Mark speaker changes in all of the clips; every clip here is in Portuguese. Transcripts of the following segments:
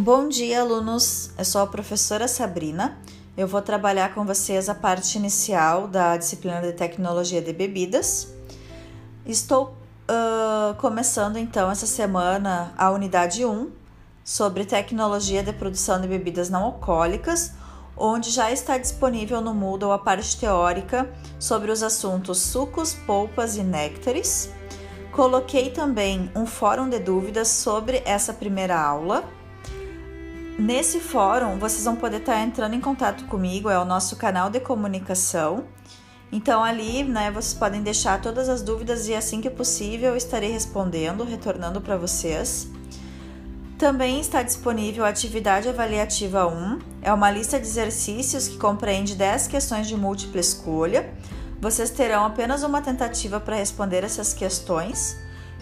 Speaker 1: Bom dia, alunos. Eu sou a professora Sabrina. Eu vou trabalhar com vocês a parte inicial da disciplina de tecnologia de bebidas. Estou uh, começando então essa semana a unidade 1 sobre tecnologia de produção de bebidas não alcoólicas, onde já está disponível no Moodle a parte teórica sobre os assuntos sucos, polpas e néctares. Coloquei também um fórum de dúvidas sobre essa primeira aula Nesse fórum, vocês vão poder estar entrando em contato comigo, é o nosso canal de comunicação. Então ali, né, vocês podem deixar todas as dúvidas e assim que possível eu estarei respondendo, retornando para vocês. Também está disponível a atividade avaliativa 1, é uma lista de exercícios que compreende 10 questões de múltipla escolha. Vocês terão apenas uma tentativa para responder essas questões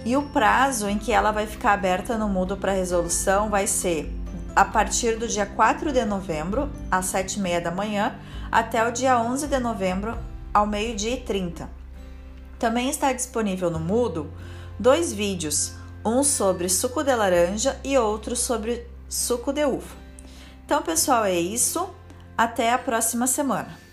Speaker 1: e o prazo em que ela vai ficar aberta no Moodle para resolução vai ser a partir do dia 4 de novembro, às 7h30 da manhã, até o dia 11 de novembro, ao meio-dia e 30. Também está disponível no Moodle dois vídeos, um sobre suco de laranja e outro sobre suco de uva. Então, pessoal, é isso. Até a próxima semana.